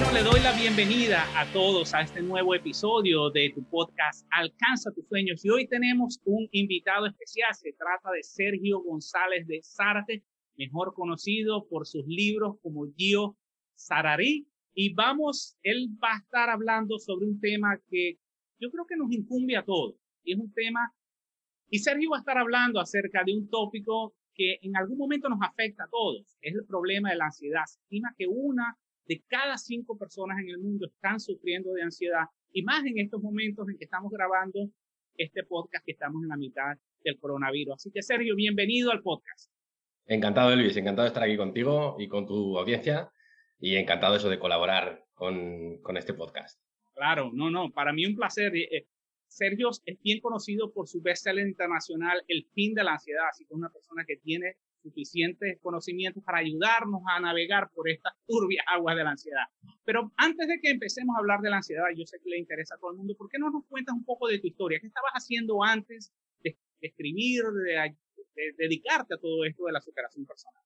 Bueno, le doy la bienvenida a todos a este nuevo episodio de tu podcast Alcanza tus sueños. Y hoy tenemos un invitado especial. Se trata de Sergio González de Zárate, mejor conocido por sus libros como Gio Sararí. Y vamos, él va a estar hablando sobre un tema que yo creo que nos incumbe a todos. Y es un tema, y Sergio va a estar hablando acerca de un tópico que en algún momento nos afecta a todos. Es el problema de la ansiedad. Se estima que una de cada cinco personas en el mundo están sufriendo de ansiedad y más en estos momentos en que estamos grabando este podcast que estamos en la mitad del coronavirus. Así que Sergio, bienvenido al podcast. Encantado, Luis, encantado de estar aquí contigo y con tu audiencia y encantado eso de colaborar con, con este podcast. Claro, no, no, para mí un placer. Eh, eh, Sergio es bien conocido por su bestseller internacional El fin de la ansiedad, así que es una persona que tiene suficientes conocimientos para ayudarnos a navegar por estas turbias aguas de la ansiedad. Pero antes de que empecemos a hablar de la ansiedad, yo sé que le interesa a todo el mundo, ¿por qué no nos cuentas un poco de tu historia? ¿Qué estabas haciendo antes de, escribir, de, dedicarte a todo esto de la superación personal?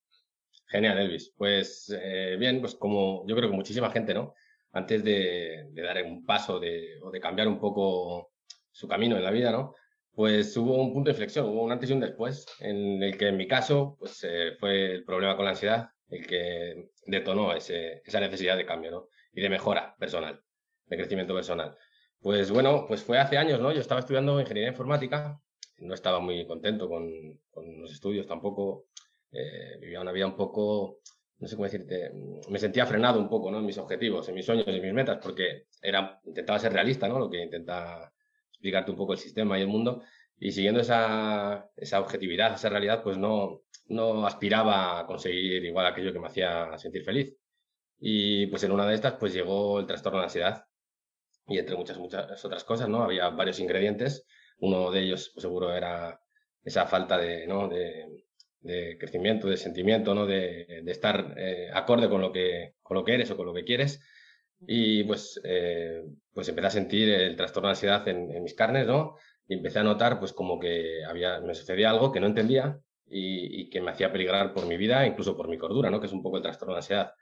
Genial, Elvis. Pues eh, bien, pues como yo creo que muchísima gente, ¿no? Antes de, de dar un paso de, o de cambiar un poco su camino en la vida, ¿no? Pues hubo un punto de inflexión, hubo un antes y un después, en el que en mi caso pues, eh, fue el problema con la ansiedad el que detonó esa necesidad de cambio ¿no? y de mejora personal, de crecimiento personal. Pues bueno, pues fue hace años, ¿no? Yo estaba estudiando ingeniería informática, no estaba muy contento con, los estudios tampoco, eh, vivía una vida un poco, no sé cómo decirte, me sentía frenado un poco, ¿no? En mis objetivos, en mis sueños, en mis metas, porque era, intentaba ser realista, ¿no? Lo que intenta explicarte un poco el sistema y el mundo. Y siguiendo esa, esa objetividad, esa realidad, pues no, no aspiraba a conseguir igual aquello que me hacía sentir feliz. Y pues en una de estas, pues llegó el trastorno de ansiedad. Y entre muchas, muchas otras cosas, ¿no? Había varios ingredientes. Uno de ellos, pues seguro, era esa falta de, ¿no? de, crecimiento, de sentimiento, ¿no? De, de estar eh, acorde con lo, que, con lo que eres o con lo que quieres. Y pues, eh, pues empecé a sentir el trastorno de ansiedad en, mis carnes, ¿no? Y empecé a notar pues como que había, me sucedía algo que no entendía y, y, que me hacía peligrar por mi vida, incluso por mi cordura, ¿no? Que es un poco el trastorno de ansiedad.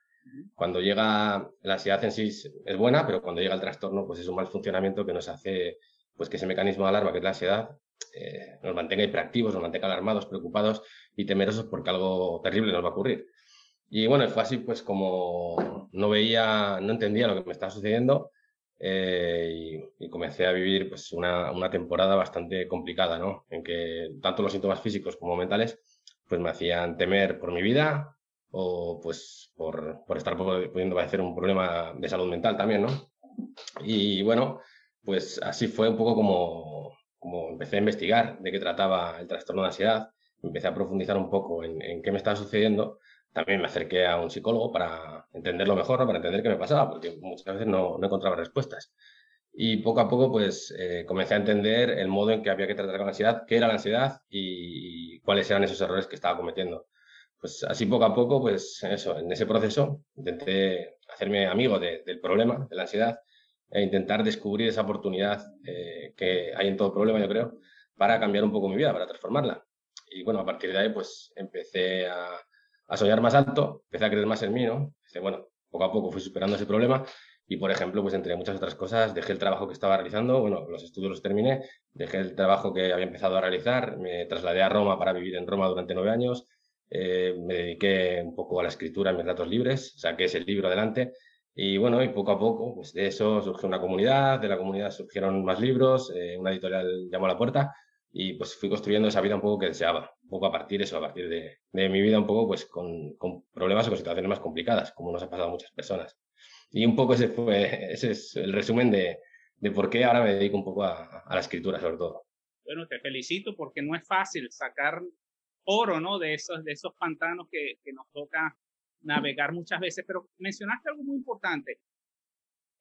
Cuando llega, la ansiedad en sí es buena, pero cuando llega el trastorno, pues es un mal funcionamiento que nos hace, pues que ese mecanismo de alarma que es la ansiedad, eh, nos mantenga hiperactivos, nos mantenga alarmados, preocupados y temerosos porque algo terrible nos va a ocurrir. Y bueno, fue así pues como no veía, no entendía lo que me estaba sucediendo eh, y, comencé a vivir pues una, una, temporada bastante complicada, ¿no? En que tanto los síntomas físicos como mentales pues me hacían temer por mi vida o pues por, por estar pudiendo padecer un problema de salud mental también, ¿no? Y bueno, pues así fue un poco como, como empecé a investigar de qué trataba el trastorno de ansiedad, empecé a profundizar un poco en, en qué me estaba sucediendo también me acerqué a un psicólogo para entenderlo mejor, para entender qué me pasaba, porque muchas veces no, no encontraba respuestas. Y poco a poco, pues, eh, comencé a entender el modo en que había que tratar con la ansiedad, qué era la ansiedad y, cuáles eran esos errores que estaba cometiendo. Pues así poco a poco, pues eso, en ese proceso intenté hacerme amigo del problema, de la ansiedad, e intentar descubrir esa oportunidad eh, que hay en todo problema, yo creo, para cambiar un poco mi vida, para transformarla. Y bueno, a partir de ahí, pues empecé a, a soñar más alto, empecé a creer más en mí, ¿no? Dice, bueno, poco a poco fui superando ese problema y, por ejemplo, pues entre muchas otras cosas, dejé el trabajo que estaba realizando, bueno, los estudios los terminé, dejé el trabajo que había empezado a realizar, me trasladé a Roma para vivir en Roma durante nueve años, eh, me dediqué un poco a la escritura en mis ratos libres, saqué ese libro adelante y bueno, y poco a poco, pues de eso surgió una comunidad, de la comunidad surgieron más libros, eh, una editorial llamó a la puerta y pues fui construyendo esa vida un poco que deseaba, un poco a partir de eso, a partir de, de mi vida un poco pues con, con, problemas o con situaciones más complicadas, como nos ha pasado a muchas personas. Y un poco ese fue, ese es el resumen de, de por qué ahora me dedico un poco a, a, la escritura sobre todo. Bueno, te felicito porque no es fácil sacar oro, ¿no? De esos, de esos pantanos que, que nos toca navegar muchas veces, pero mencionaste algo muy importante.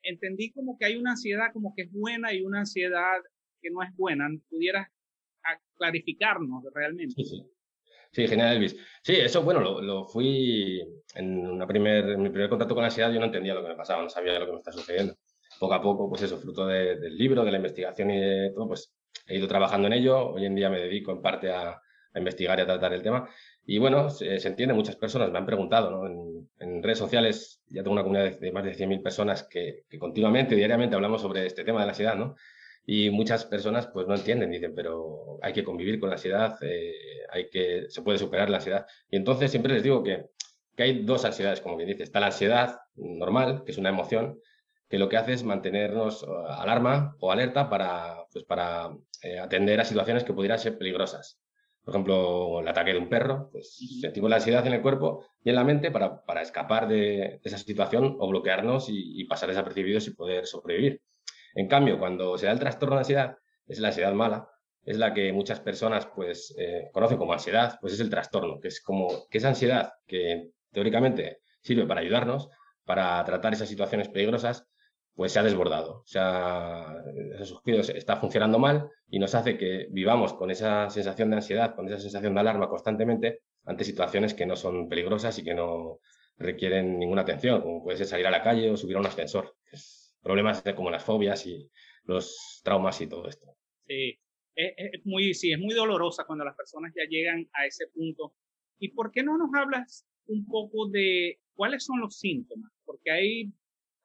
entendí como que hay una ansiedad como que es buena y una ansiedad que no es buena. ¿Pudieras clarificarnos realmente? Sí, sí. Sí, genial, Elvis. Sí, eso, bueno, lo, fui en, una primer, mi primer contacto con la ansiedad, yo no entendía lo que me pasaba, no sabía lo que me estaba sucediendo. Poco a poco, pues eso, fruto del libro, de la investigación y de todo, pues he ido trabajando en ello. Hoy en día me dedico en parte a, investigar y a tratar el tema. Y bueno, se, entiende, muchas personas me han preguntado, ¿no? En, redes sociales ya tengo una comunidad de, más de 100.000 personas que, que, continuamente, diariamente hablamos sobre este tema de la ansiedad, ¿no? Y muchas personas pues no entienden, dicen, pero hay que convivir con la ansiedad, eh, hay que, se puede superar la ansiedad. Y entonces siempre les digo que, que hay dos ansiedades, como bien dice. Está la ansiedad normal, que es una emoción, que lo que hace es mantenernos eh, alarma o alerta para, pues para eh, atender a situaciones que pudieran ser peligrosas. Por ejemplo, el ataque de un perro, pues sentimos la ansiedad en el cuerpo y en la mente para, para escapar de, esa situación o bloquearnos y, y pasar desapercibidos y poder sobrevivir. En cambio, cuando se da el trastorno de ansiedad, es la ansiedad mala, es la que muchas personas pues eh, conocen como ansiedad, pues es el trastorno, que es como que esa ansiedad que teóricamente sirve para ayudarnos, para tratar esas situaciones peligrosas, pues se ha desbordado, o sea, esos está funcionando mal y nos hace que vivamos con esa sensación de ansiedad, con esa sensación de alarma constantemente ante situaciones que no son peligrosas y que no requieren ninguna atención, como puede ser salir a la calle o subir a un ascensor, problemas como las fobias y los traumas y todo esto. Sí, es, muy, sí, es muy dolorosa cuando las personas ya llegan a ese punto. ¿Y por qué no nos hablas un poco de cuáles son los síntomas? Porque hay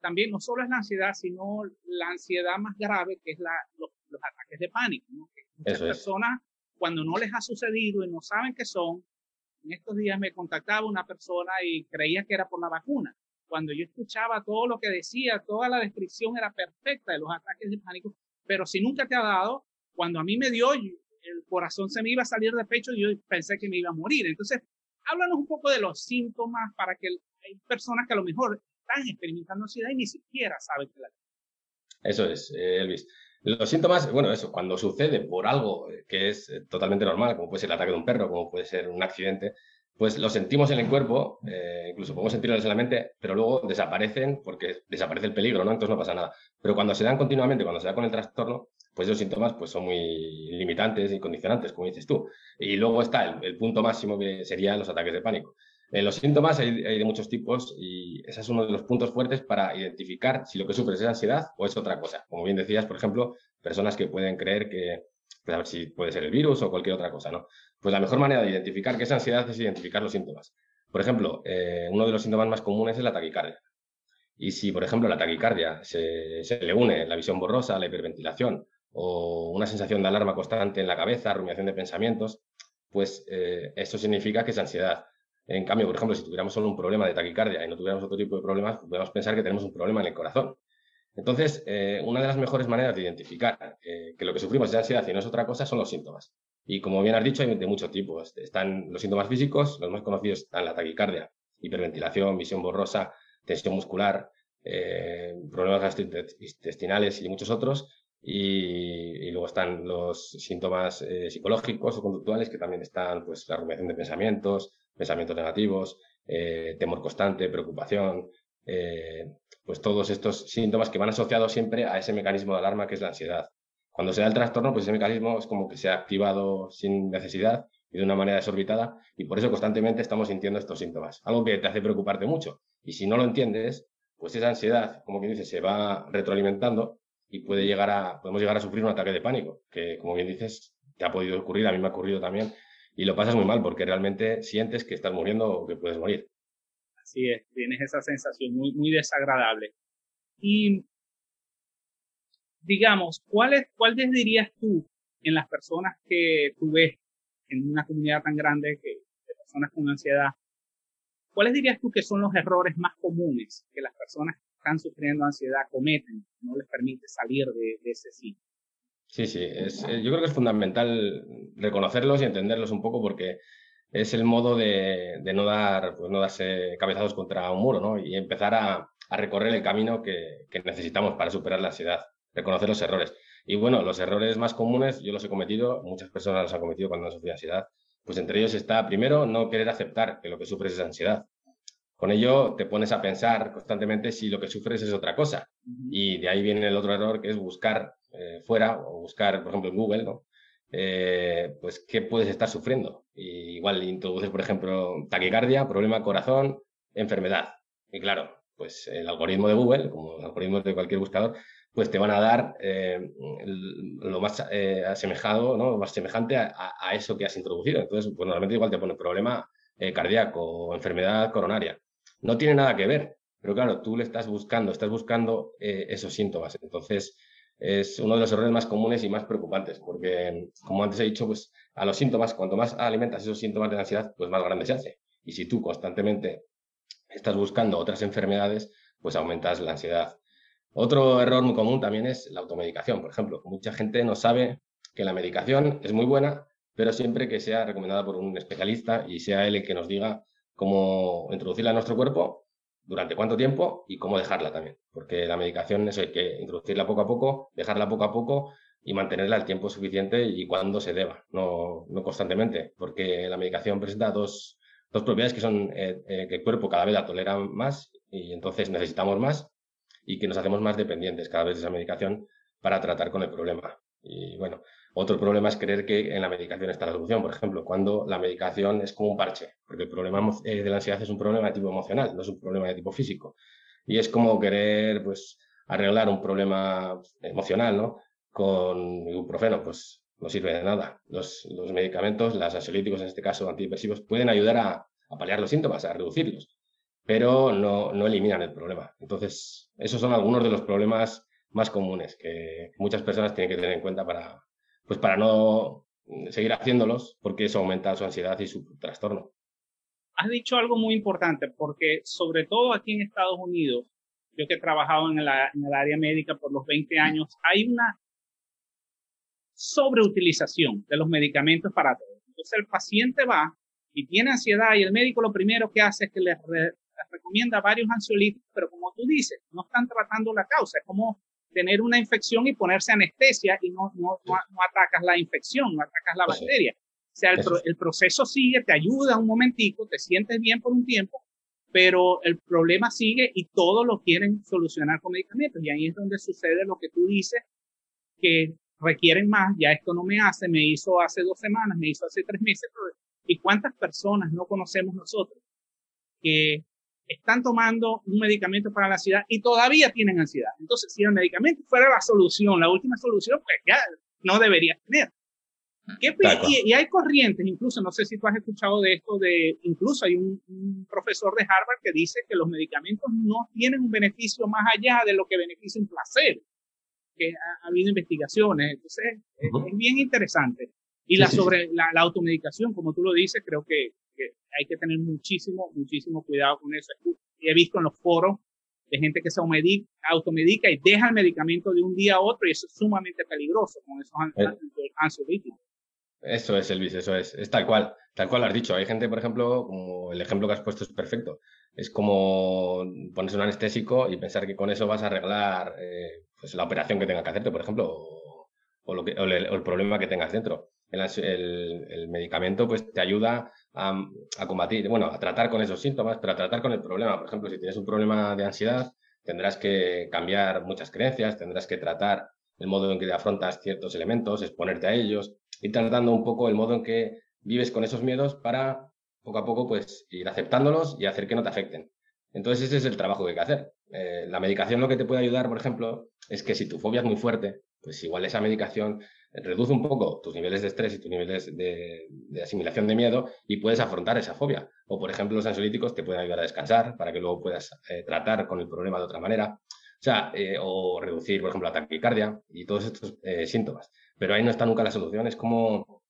también no solo es la ansiedad, sino la ansiedad más grave, que es la, los, ataques de pánico. ¿no? muchas personas, cuando no les ha sucedido y no saben qué son, en estos días me contactaba una persona y creía que era por la vacuna cuando yo escuchaba todo lo que decía, toda la descripción era perfecta de los ataques de pánico, pero si nunca te ha dado, cuando a mí me dio, el corazón se me iba a salir de pecho y yo pensé que me iba a morir. Entonces, háblanos un poco de los síntomas para que hay personas que a lo mejor están experimentando ansiedad y ni siquiera saben que la Eso es, eh, Elvis. Los síntomas, bueno, eso, cuando sucede por algo que es eh, totalmente normal, como puede ser el ataque de un perro, como puede ser un accidente, pues lo sentimos en el cuerpo, eh, incluso podemos sentirlos en la mente, pero luego desaparecen porque desaparece el peligro, ¿no? Entonces no pasa nada. Pero cuando se dan continuamente, cuando se da con el trastorno, pues esos síntomas pues son muy limitantes y condicionantes, como dices tú. Y luego está el, punto máximo que serían los ataques de pánico. En los síntomas hay, hay, de muchos tipos y ese es uno de los puntos fuertes para identificar si lo que sufres es ansiedad o es otra cosa. Como bien decías, por ejemplo, personas que pueden creer que, pues a ver si puede ser el virus o cualquier otra cosa, ¿no? Pues la mejor manera de identificar qué es ansiedad es identificar los síntomas. Por ejemplo, eh, uno de los síntomas más comunes es la taquicardia. Y si, por ejemplo, la taquicardia se, le une la visión borrosa, la hiperventilación o una sensación de alarma constante en la cabeza, rumiación de pensamientos, pues eh, eso significa que es ansiedad. En cambio, por ejemplo, si tuviéramos solo un problema de taquicardia y no tuviéramos otro tipo de problemas, podemos pensar que tenemos un problema en el corazón. Entonces, eh, una de las mejores maneras de identificar que lo que sufrimos es ansiedad y no es otra cosa son los síntomas. Y como bien has dicho, hay de muchos tipos. Están los síntomas físicos, los más conocidos están la taquicardia, hiperventilación, visión borrosa, tensión muscular, eh, problemas gastrointestinales y muchos otros. Y, luego están los síntomas eh, psicológicos o conductuales, que también están pues, la rumiación de pensamientos, pensamientos negativos, eh, temor constante, preocupación, pues todos estos síntomas que van asociados siempre a ese mecanismo de alarma que es la ansiedad. Cuando se da el trastorno, pues ese mecanismo es como que se ha activado sin necesidad y de una manera desorbitada y por eso constantemente estamos sintiendo estos síntomas. Algo que te hace preocuparte mucho. Y si no lo entiendes, pues esa ansiedad, como quien dice, se va retroalimentando y puede llegar a, podemos llegar a sufrir un ataque de pánico, que como bien dices, te ha podido ocurrir, a mí me ha ocurrido también, y lo pasas muy mal porque realmente sientes que estás muriendo o que puedes morir. Así es, tienes esa sensación muy, muy desagradable. Y digamos, ¿cuál, es, ¿cuál dirías tú en las personas que tú ves en una comunidad tan grande que, de personas con ansiedad? ¿Cuáles dirías tú que son los errores más comunes que las personas que están sufriendo ansiedad cometen, que no les permite salir de, ese sitio? Sí, sí, es, eh, yo creo que es fundamental reconocerlos y entenderlos un poco porque es el modo de, no dar, pues no darse cabezazos contra un muro, ¿no? Y empezar a, recorrer el camino que, necesitamos para superar la ansiedad reconocer los errores. Y bueno, los errores más comunes, yo los he cometido, muchas personas los han cometido cuando han sufrido ansiedad, pues entre ellos está, primero, no querer aceptar que lo que sufres es ansiedad. Con ello te pones a pensar constantemente si lo que sufres es otra cosa. Y de ahí viene el otro error, que es buscar eh, fuera o buscar, por ejemplo, en Google, ¿no? Eh, pues qué puedes estar sufriendo. Y igual introduces, por ejemplo, taquicardia, problema corazón, enfermedad. Y claro, pues el algoritmo de Google, como el algoritmo de cualquier buscador, pues te van a dar eh, lo más eh, asemejado, ¿no? lo más semejante a, eso que has introducido. Entonces, pues normalmente igual te pone problema cardíaco o enfermedad coronaria. No tiene nada que ver, pero claro, tú le estás buscando, estás buscando esos síntomas. Entonces, es uno de los errores más comunes y más preocupantes, porque, como antes he dicho, pues a los síntomas, cuanto más alimentas esos síntomas de ansiedad, pues más grande se hace. Y si tú constantemente estás buscando otras enfermedades, pues aumentas la ansiedad. Otro error muy común también es la automedicación, por ejemplo. Mucha gente no sabe que la medicación es muy buena, pero siempre que sea recomendada por un especialista y sea él el que nos diga cómo introducirla en nuestro cuerpo durante cuánto tiempo y cómo dejarla también. Porque la medicación eso hay que introducirla poco a poco, dejarla poco a poco y mantenerla el tiempo suficiente y cuando se deba, no, no constantemente. Porque la medicación presenta dos, dos propiedades que son eh, eh, que el cuerpo cada vez la tolera más y entonces necesitamos más y que nos hacemos más dependientes cada vez de esa medicación para tratar con el problema. Y bueno, otro problema es creer que en la medicación está la solución, por ejemplo, cuando la medicación es como un parche, porque el problema eh, de la ansiedad es un problema de tipo emocional, no es un problema de tipo físico. Y es como querer, pues, arreglar un problema emocional, ¿no? Con ibuprofeno, pues no sirve de nada. Los, medicamentos, los ansiolíticos, en este caso antidepresivos, pueden ayudar a, paliar los síntomas, a reducirlos, pero no, no eliminan el problema. Entonces, esos son algunos de los problemas más comunes que muchas personas tienen que tener en cuenta para, pues para no seguir haciéndolos, porque eso aumenta su ansiedad y su trastorno. Has dicho algo muy importante, porque sobre todo aquí en Estados Unidos, yo que he trabajado en, en el área médica por los 20 años, hay una sobreutilización de los medicamentos para todo. Entonces el paciente va y tiene ansiedad y el médico lo primero que hace es que le, recomienda varios ansiolíticos, pero como tú dices, no están tratando la causa. Es como tener una infección y ponerse anestesia y no, no, no, atacas la infección, no atacas la bacteria. O sea, el, el, proceso sigue, te ayuda un momentico, te sientes bien por un tiempo, pero el problema sigue y todo lo quieren solucionar con medicamentos. Y ahí es donde sucede lo que tú dices, que requieren más, ya esto no me hace, me hizo hace dos semanas, me hizo hace tres meses. ¿Y cuántas personas no conocemos nosotros que están tomando un medicamento para la ansiedad y todavía tienen ansiedad. Entonces, si el medicamento fuera la solución, la última solución, pues ya no debería tener. y, hay corrientes, incluso, no sé si tú has escuchado de esto, de incluso hay un, profesor de Harvard que dice que los medicamentos no tienen un beneficio más allá de lo que beneficia un placer, que ha, habido investigaciones, entonces es, bien interesante. Y la sobre La, la, automedicación, como tú lo dices, creo que hay que tener muchísimo, muchísimo cuidado con eso. He visto en los foros de gente que se automedica y deja el medicamento de un día a otro y eso es sumamente peligroso con esos eh. ansiolíticos. Eso es, Elvis, eso es. Es tal cual, tal cual has dicho. Hay gente, por ejemplo, como el ejemplo que has puesto es perfecto. Es como ponerse un anestésico y pensar que con eso vas a arreglar eh, pues la operación que tenga que hacerte, por ejemplo, o, lo que, o el, problema que tengas dentro. El, medicamento pues te ayuda a, combatir, bueno, a tratar con esos síntomas, pero a tratar con el problema. Por ejemplo, si tienes un problema de ansiedad, tendrás que cambiar muchas creencias, tendrás que tratar el modo en que afrontas ciertos elementos, exponerte a ellos, ir tratando un poco el modo en que vives con esos miedos para poco a poco pues ir aceptándolos y hacer que no te afecten. Entonces ese es el trabajo que hay que hacer. Eh, la medicación lo que te puede ayudar, por ejemplo, es que si tu fobia es muy fuerte, pues igual esa medicación reduce un poco tus niveles de estrés y tus niveles de, asimilación de miedo y puedes afrontar esa fobia. O, por ejemplo, los ansiolíticos te pueden ayudar a descansar para que luego puedas eh, tratar con el problema de otra manera. O sea, eh, o reducir, por ejemplo, la taquicardia y todos estos eh, síntomas. Pero ahí no está nunca la solución. Es como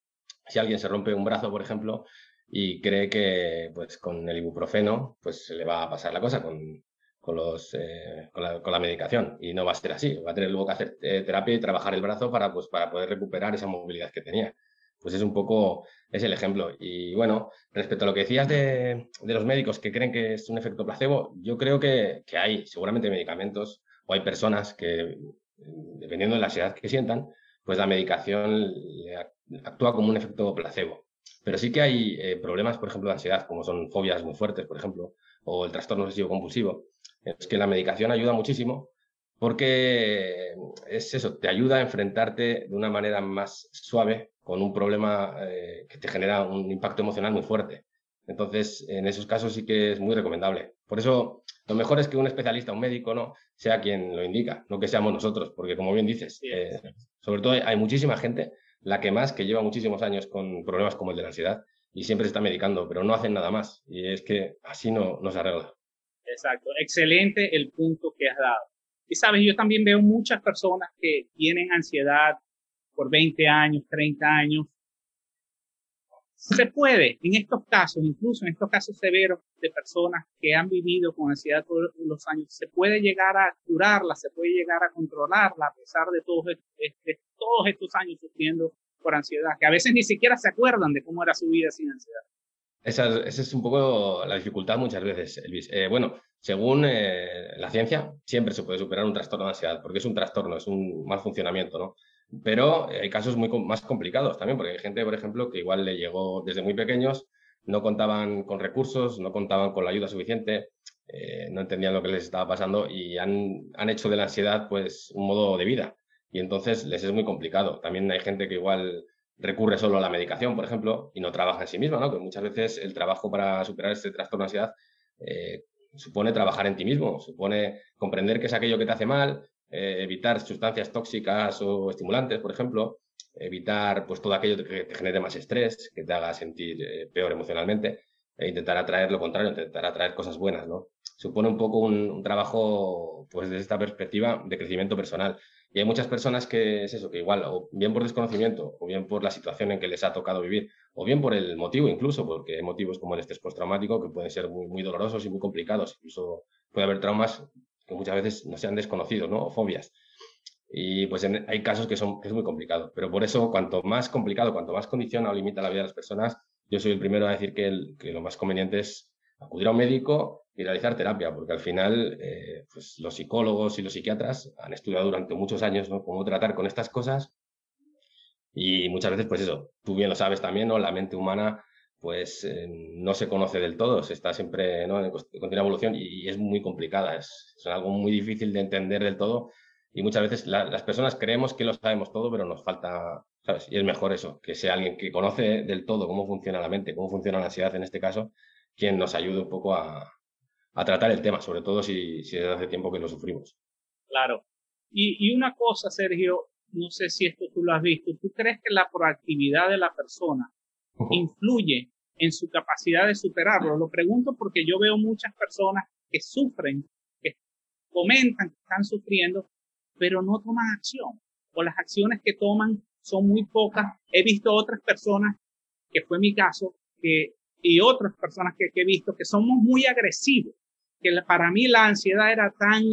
si alguien se rompe un brazo, por ejemplo, y cree que pues con el ibuprofeno pues se le va a pasar la cosa con, con, los, eh, con, la, con, la, medicación. Y no va a ser así. Va a tener luego que hacer eh, terapia y trabajar el brazo para, pues, para poder recuperar esa movilidad que tenía. Pues es un poco, es el ejemplo. Y bueno, respecto a lo que decías de, de los médicos que creen que es un efecto placebo, yo creo que, que hay seguramente medicamentos o hay personas que, dependiendo de la ansiedad que sientan, pues la medicación actúa como un efecto placebo. Pero sí que hay eh, problemas, por ejemplo, de ansiedad, como son fobias muy fuertes, por ejemplo, o el trastorno obsesivo compulsivo, es que la medicación ayuda muchísimo porque es eso, te ayuda a enfrentarte de una manera más suave con un problema eh, que te genera un impacto emocional muy fuerte. Entonces, en esos casos sí que es muy recomendable. Por eso, lo mejor es que un especialista, un médico, no sea quien lo indica, no que seamos nosotros, porque como bien dices, eh, sobre todo hay muchísima gente, la que más, que lleva muchísimos años con problemas como el de la ansiedad y siempre se está medicando, pero no hacen nada más. Y es que así no, no se arregla. Exacto, excelente el punto que has dado. Y sabes, yo también veo muchas personas que tienen ansiedad por 20 años, 30 años, se puede, en estos casos, incluso en estos casos severos de personas que han vivido con ansiedad todos los años, se puede llegar a curarla, se puede llegar a controlarla a pesar de todos, todos estos años sufriendo por ansiedad, que a veces ni siquiera se acuerdan de cómo era su vida sin ansiedad. Esa, es un poco la dificultad muchas veces, Elvis. Eh, bueno, según eh, la ciencia, siempre se puede superar un trastorno de ansiedad, porque es un trastorno, es un mal funcionamiento, ¿no? Pero hay casos muy más complicados también, porque hay gente, por ejemplo, que igual le llegó desde muy pequeños, no contaban con recursos, no contaban con la ayuda suficiente, eh, no entendían lo que les estaba pasando y han, han hecho de la ansiedad pues un modo de vida. Y entonces les es muy complicado. También hay gente que igual recurre solo a la medicación, por ejemplo, y no trabaja en sí misma, ¿no? Que muchas veces el trabajo para superar este trastorno de ansiedad eh, supone trabajar en ti mismo, supone comprender qué es aquello que te hace mal, eh, evitar sustancias tóxicas o estimulantes, por ejemplo, evitar pues todo aquello que te genere más estrés, que te haga sentir eh, peor emocionalmente, e intentar atraer lo contrario, intentar atraer cosas buenas, ¿no? Supone un poco un, trabajo, pues desde esta perspectiva de crecimiento personal. Y hay muchas personas que es eso, que igual, o bien por desconocimiento, o bien por la situación en que les ha tocado vivir, o bien por el motivo incluso, porque hay motivos como el estrés postraumático que pueden ser muy, muy dolorosos y muy complicados. Incluso puede haber traumas que muchas veces no sean desconocidos, ¿no? O fobias. Y pues hay casos que son es muy complicado. Pero por eso, cuanto más complicado, cuanto más condiciona o limita la vida de las personas, yo soy el primero a decir que, que lo más conveniente es acudir a un médico y realizar terapia, porque al final eh, pues los psicólogos y los psiquiatras han estudiado durante muchos años ¿no? cómo tratar con estas cosas y muchas veces, pues eso, tú bien lo sabes también, ¿no? La mente humana pues eh, no se conoce del todo, se está siempre ¿no? en continua evolución y, es muy complicada, es, algo muy difícil de entender del todo y muchas veces las personas creemos que lo sabemos todo, pero nos falta, ¿sabes? Y es mejor eso, que sea alguien que conoce del todo cómo funciona la mente, cómo funciona la ansiedad en este caso, quien nos ayude un poco a, a tratar el tema, sobre todo si, si hace tiempo que lo sufrimos. Claro. Y, y una cosa, Sergio, no sé si esto tú lo has visto, ¿tú crees que la proactividad de la persona influye en su capacidad de superarlo. Lo pregunto porque yo veo muchas personas que sufren, que comentan que están sufriendo, pero no toman acción. O las acciones que toman son muy pocas. He visto otras personas, que fue mi caso, que, y otras personas que, he visto que somos muy agresivos. Que para mí la ansiedad era tan,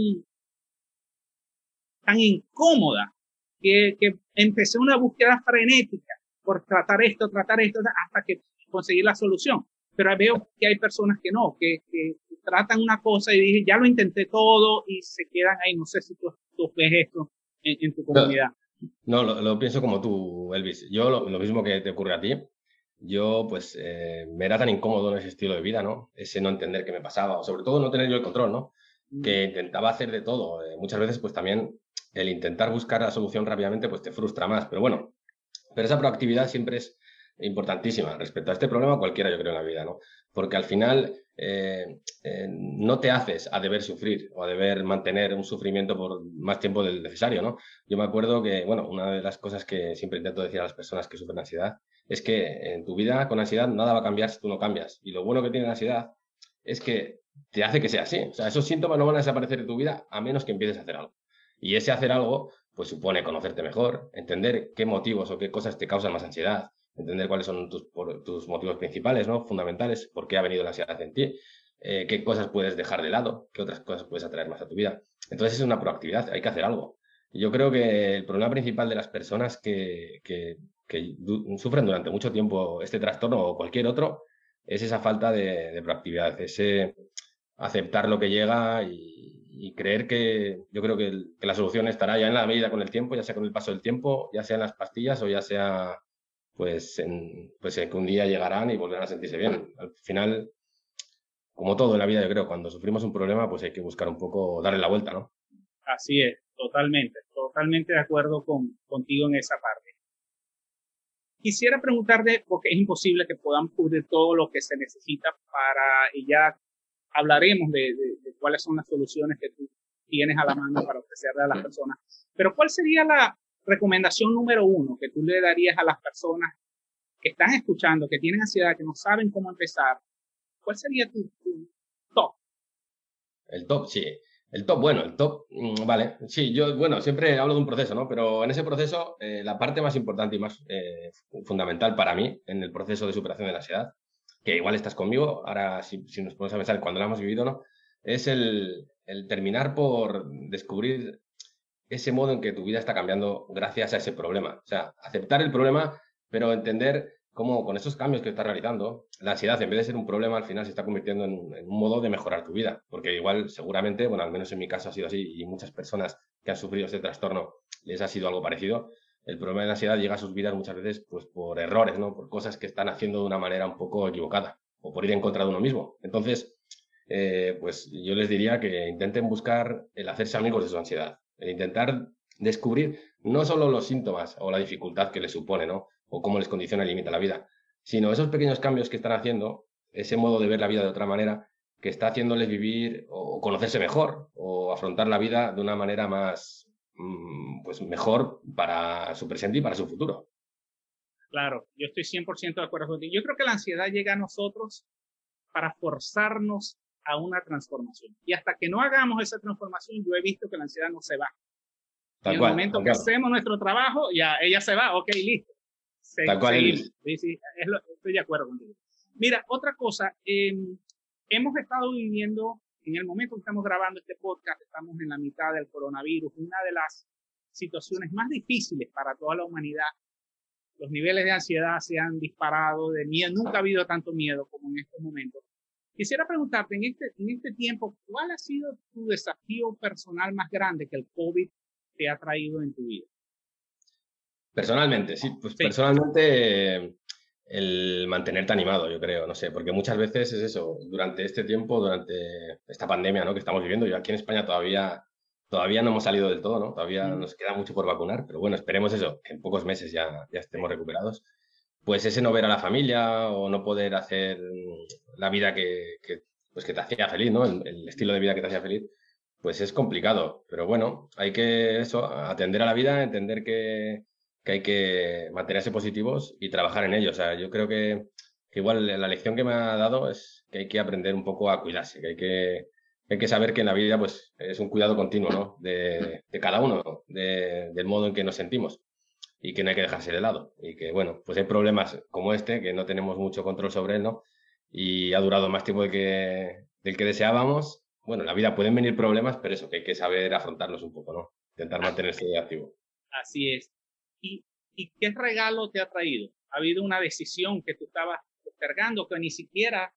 tan incómoda que, que empecé una búsqueda frenética por tratar esto, tratar esto, hasta que conseguir la solución. Pero veo que hay personas que no, que, que tratan una cosa y dicen, ya lo intenté todo y se quedan ahí. No sé si tú, ves esto en, tu comunidad. No, lo, pienso como tú, Elvis. Yo lo, mismo que te ocurre a ti. Yo, pues, eh, me era tan incómodo en ese estilo de vida, ¿no? Ese no entender qué me pasaba, o sobre todo no tener yo el control, ¿no? Mm. Que intentaba hacer de todo. Eh, muchas veces, pues también el intentar buscar la solución rápidamente, pues te frustra más. Pero bueno, pero esa proactividad siempre es importantísima respecto a este problema, cualquiera yo creo en la vida, ¿no? Porque al final eh, no te haces a deber sufrir o a deber mantener un sufrimiento por más tiempo del necesario, ¿no? Yo me acuerdo que, bueno, una de las cosas que siempre intento decir a las personas que sufren ansiedad es que en tu vida con ansiedad nada va a cambiar si tú no cambias. Y lo bueno que tiene la ansiedad es que te hace que sea así. O sea, esos síntomas no van a desaparecer de tu vida a menos que empieces a hacer algo. Y ese hacer algo, pues supone conocerte mejor, entender qué motivos o qué cosas te causan más ansiedad, entender cuáles son tus, tus motivos principales, ¿no? Fundamentales, por qué ha venido la ansiedad en ti, eh, qué cosas puedes dejar de lado, qué otras cosas puedes atraer más a tu vida. Entonces es una proactividad, hay que hacer algo. yo creo que el problema principal de las personas que, que, sufren durante mucho tiempo este trastorno o cualquier otro es esa falta de, proactividad, ese aceptar lo que llega y, creer que yo creo que, que, la solución estará ya en la medida con el tiempo, ya sea con el paso del tiempo, ya sea en las pastillas o ya sea pues, en, pues en que un día llegarán y volverán a sentirse bien. Al final, como todo en la vida, yo creo, cuando sufrimos un problema, pues hay que buscar un poco darle la vuelta, ¿no? Así es, totalmente, totalmente de acuerdo con, contigo en esa parte. Quisiera preguntarte, porque es imposible que podamos cubrir todo lo que se necesita para, y ya hablaremos de, de cuáles son las soluciones que tú tienes a la mano para ofrecerle a las personas. Pero ¿cuál sería la recomendación número uno que tú le darías a las personas que están escuchando, que tienen ansiedad, que no saben cómo empezar? ¿Cuál sería tu, top? El top, sí. El top, bueno, el top, mm, vale. Sí, yo, bueno, siempre hablo de un proceso, ¿no? Pero en ese proceso, eh, la parte más importante y más eh, fundamental para mí en el proceso de superación de la ansiedad, que igual estás conmigo, ahora si, nos podemos a pensar cuando lo hemos vivido, ¿no? Es el, el terminar por descubrir ese modo en que tu vida está cambiando gracias a ese problema. O sea, aceptar el problema, pero entender cómo con esos cambios que estás realizando, la ansiedad, en vez de ser un problema, al final se está convirtiendo en, un modo de mejorar tu vida. Porque igual, seguramente, bueno, al menos en mi caso ha sido así, y muchas personas que han sufrido este trastorno les ha sido algo parecido. El problema de la ansiedad llega a sus vidas muchas veces pues por errores, ¿no? Por cosas que están haciendo de una manera un poco equivocada o por ir en contra de uno mismo. Entonces, eh, pues yo les diría que intenten buscar el hacerse amigos de su ansiedad, el intentar descubrir no solo los síntomas o la dificultad que les supone, ¿no? O cómo les condiciona y limita la vida, sino esos pequeños cambios que están haciendo, ese modo de ver la vida de otra manera, que está haciéndoles vivir o conocerse mejor o afrontar la vida de una manera más, mm, pues mejor para su presente y para su futuro. Claro, yo estoy 100% de acuerdo contigo. Yo creo que la ansiedad llega a nosotros para forzarnos a una transformación. Y hasta que no hagamos esa transformación, yo he visto que la ansiedad no se va. en el momento que hacemos nuestro trabajo, ya ella se va, ok, listo. Tal cual sí, sí, estoy de acuerdo contigo. Mira, otra cosa, em, hemos estado viviendo, en el momento que estamos grabando este podcast, estamos en la mitad del coronavirus, una de las situaciones más difíciles para toda la humanidad. Los niveles de ansiedad se han disparado, de miedo, nunca ha habido tanto miedo como en estos momentos. Quisiera preguntarte, en este, en este tiempo, ¿cuál ha sido tu desafío personal más grande que el COVID te ha traído en tu vida? Personalmente, sí, pues personalmente el mantenerte animado, yo creo, no sé, porque muchas veces es eso, durante este tiempo, durante esta pandemia ¿no? que estamos viviendo, yo aquí en España todavía, todavía no hemos salido del todo, ¿no? Todavía mm. nos queda mucho por vacunar, pero bueno, esperemos eso, que en pocos meses ya, ya estemos recuperados pues ese no ver a la familia o no poder hacer la vida que, pues que te hacía feliz, ¿no? El, estilo de vida que te hacía feliz, pues es complicado. Pero bueno, hay que eso, atender a la vida, entender que, hay que mantenerse positivos y trabajar en ello. O sea, yo creo que, igual la lección que me ha dado es que hay que aprender un poco a cuidarse, que hay que, hay que saber que en la vida pues es un cuidado continuo, ¿no? De, cada uno, del modo en que nos sentimos y que no hay que dejarse de lado. Y que, bueno, pues hay problemas como este, que no tenemos mucho control sobre él, ¿no? Y ha durado más tiempo del que, del que deseábamos. Bueno, en la vida pueden venir problemas, pero eso, que hay que saber afrontarlos un poco, ¿no? Intentar mantenerse activo. Así es. ¿Y, ¿Y qué regalo te ha traído? ¿Ha habido una decisión que tú estabas postergando, que ni siquiera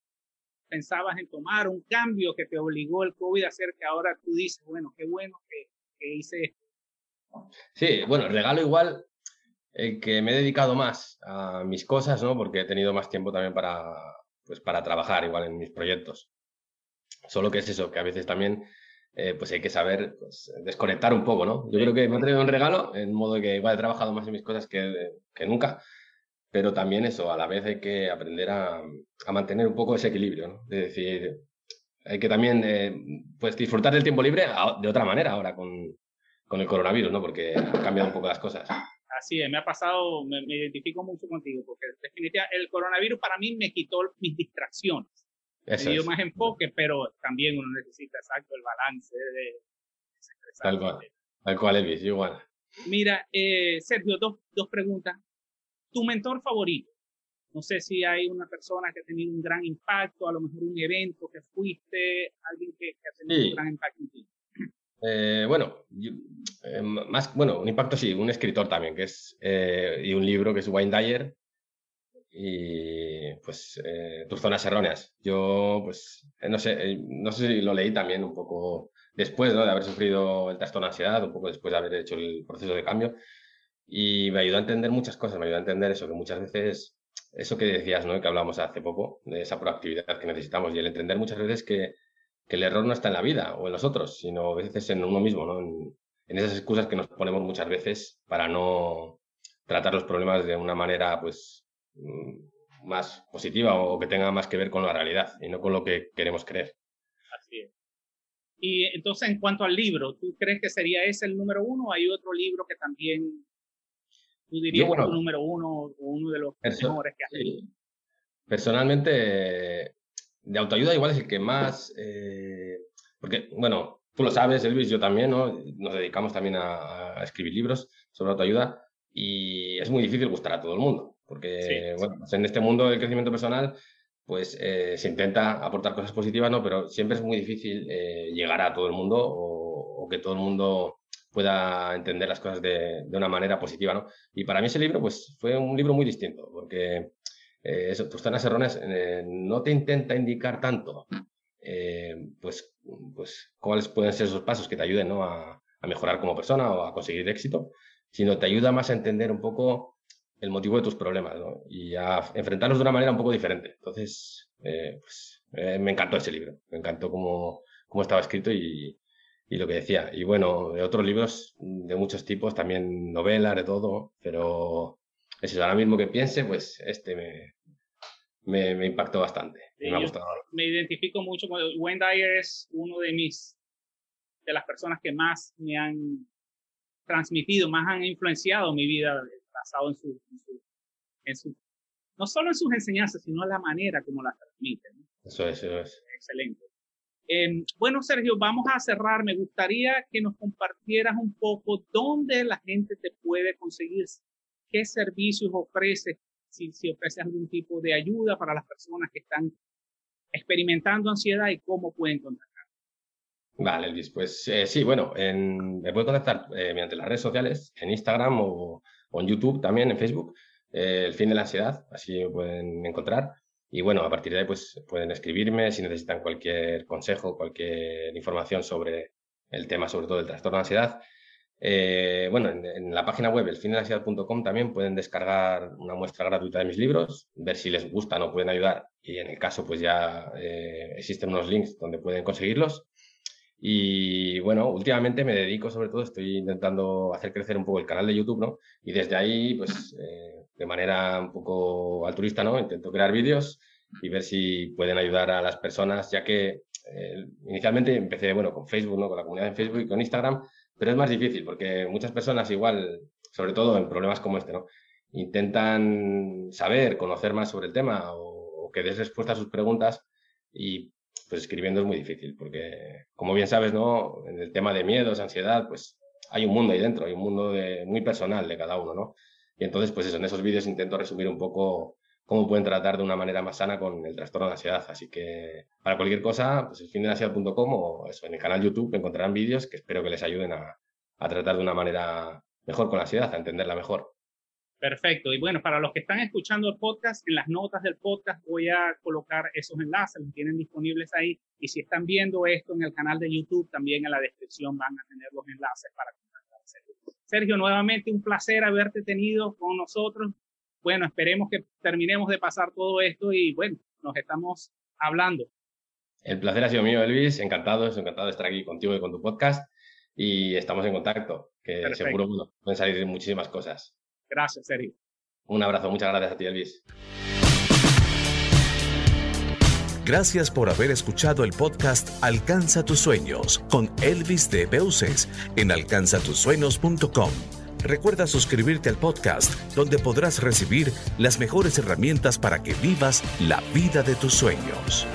pensabas en tomar, un cambio que te obligó el COVID a hacer que ahora tú dices, bueno, qué bueno que, hice esto? Sí, bueno, regalo igual que me he dedicado más a mis cosas, ¿no? Porque he tenido más tiempo también para, pues, para trabajar igual en mis proyectos. Solo que es eso, que a veces también eh, pues hay que saber pues, desconectar un poco, ¿no? Yo creo que me ha traído un regalo, en modo que igual he trabajado más en mis cosas que, que nunca, pero también eso, a la vez hay que aprender a, a mantener un poco ese equilibrio, ¿no? Es decir, hay que también eh, pues disfrutar del tiempo libre de otra manera ahora con, con el coronavirus, ¿no? Porque han cambiado un poco las cosas. Así es, me ha pasado, me, identifico mucho contigo, porque definitivamente el coronavirus para mí me quitó mis distracciones. Dio más enfoque, pero también uno necesita exacto el balance de, Tal cual, tal cual, Elvis, igual. Mira, eh, Sergio, dos, dos preguntas. ¿Tu mentor favorito? No sé si hay una persona que ha tenido un gran impacto, a lo mejor un evento que fuiste, alguien que, ha tenido un gran impacto en ti. Eh, bueno, eh, más, bueno, un impacto sí, un escritor también, que es, eh, y un libro que es Wayne Dyer, y pues Tus zonas erróneas. Yo, pues, no sé, no sé si lo leí también un poco después de haber sufrido el trastorno de ansiedad, un poco después de haber hecho el proceso de cambio, y me ayudó a entender muchas cosas, me ayudó a entender eso, que muchas veces eso que decías, ¿no? Que hablamos hace poco, de esa proactividad que necesitamos y el entender muchas veces que, el error no está en la vida o en los otros, sino a veces en uno mismo, ¿no? En, esas excusas que nos ponemos muchas veces para no tratar los problemas de una manera, pues, más positiva o que tenga más que ver con la realidad y no con lo que queremos creer. Así es. Y entonces, en cuanto al libro, ¿tú crees que sería ese el número uno o hay otro libro que también tú dirías que es el número uno o uno de los mejores que has leído? Personalmente, de autoayuda igual es el que más, eh, porque, bueno, tú lo sabes, Elvis, yo también, ¿no? Nos dedicamos también a, escribir libros sobre autoayuda y es muy difícil gustar a todo el mundo, porque, bueno, pues en este mundo del crecimiento personal pues eh, se intenta aportar cosas positivas, ¿no? Pero siempre es muy difícil eh, llegar a todo el mundo o, que todo el mundo pueda entender las cosas de, una manera positiva, ¿no? Y para mí ese libro, pues fue un libro muy distinto, porque eh, eso, tus zonas erróneas no te intenta indicar tanto, pues, pues cuáles pueden ser esos pasos que te ayuden, ¿no? A, a mejorar como persona o a conseguir éxito, sino te ayuda más a entender un poco el motivo de tus problemas ¿no? y a enfrentarlos de una manera un poco diferente. Entonces, eh, pues, eh, me encantó ese libro, me encantó cómo, cómo estaba escrito y, y, lo que decía. Y bueno, de otros libros de muchos tipos, también novelas, de todo, pero es ahora mismo que piense, pues este me, me, me impactó bastante. me ha gustado. Me identifico mucho con Wayne Dyer, es uno de mis, de las personas que más me han transmitido, más han influenciado mi vida basado en su, en su, no solo en sus enseñanzas, sino en la manera como las transmite. Eso es, eso es. Excelente. Em, bueno, Sergio, vamos a cerrar. Me gustaría que nos compartieras un poco dónde la gente te puede conseguir, qué servicios ofreces, si, si ofreces algún tipo de ayuda para las personas que están experimentando ansiedad y cómo pueden contactar. Vale, Luis, pues eh, sí, bueno, me pueden contactar eh, mediante las redes sociales, en Instagram o, o en YouTube también, en Facebook, eh, El fin de la ansiedad, así pueden encontrar. Y bueno, a partir de ahí pues pueden escribirme si necesitan cualquier consejo, cualquier información sobre el tema, sobre todo el trastorno de ansiedad. Eh, bueno, en, la página web elfindelansiedad.com también pueden descargar una muestra gratuita de mis libros, ver si les gustan o pueden ayudar y en el caso pues ya eh, existen unos links donde pueden conseguirlos. Y bueno, últimamente me dedico sobre todo, estoy intentando hacer crecer un poco el canal de YouTube, ¿no? Y desde ahí, pues eh, de manera un poco altruista, ¿no? Intento crear vídeos y ver si pueden ayudar a las personas, ya que eh, inicialmente empecé, bueno, con Facebook, ¿no? Con la comunidad en Facebook y con Instagram, pero es más difícil porque muchas personas igual, sobre todo en problemas como este, ¿no? Intentan saber, conocer más sobre el tema o, o que des respuesta a sus preguntas y pues escribiendo es muy difícil, porque como bien sabes, ¿no? En el tema de miedos, ansiedad, pues hay un mundo ahí dentro, hay un mundo muy personal de cada uno, ¿no? Y entonces, pues eso, en esos vídeos intento resumir un poco cómo pueden tratar de una manera más sana con el trastorno de ansiedad. Así que para cualquier cosa, pues elfindelansiedad.com o en el canal YouTube encontrarán vídeos que espero que les ayuden a, a tratar de una manera mejor con la ansiedad, a entenderla mejor. Perfecto. Y bueno, para los que están escuchando el podcast, en las notas del podcast voy a colocar esos enlaces, los tienen disponibles ahí. Y si están viendo esto en el canal de YouTube, también en la descripción van a tener los enlaces para contactar a Sergio. Sergio, nuevamente un placer haberte tenido con nosotros. Bueno, esperemos que terminemos de pasar todo esto y bueno, nos estamos hablando. El placer ha sido mío, Elvis. Encantado, encantado de estar aquí contigo y con tu podcast. Y estamos en contacto, que seguro bueno, pueden salir muchísimas cosas. Gracias, Sergio. Un abrazo, muchas gracias a ti, Elvis. Gracias por haber escuchado el podcast Alcanza tus sueños con Elvis de Beuces en alcanzatusueños.com. Recuerda suscribirte al podcast donde podrás recibir las mejores herramientas para que vivas la vida de tus sueños.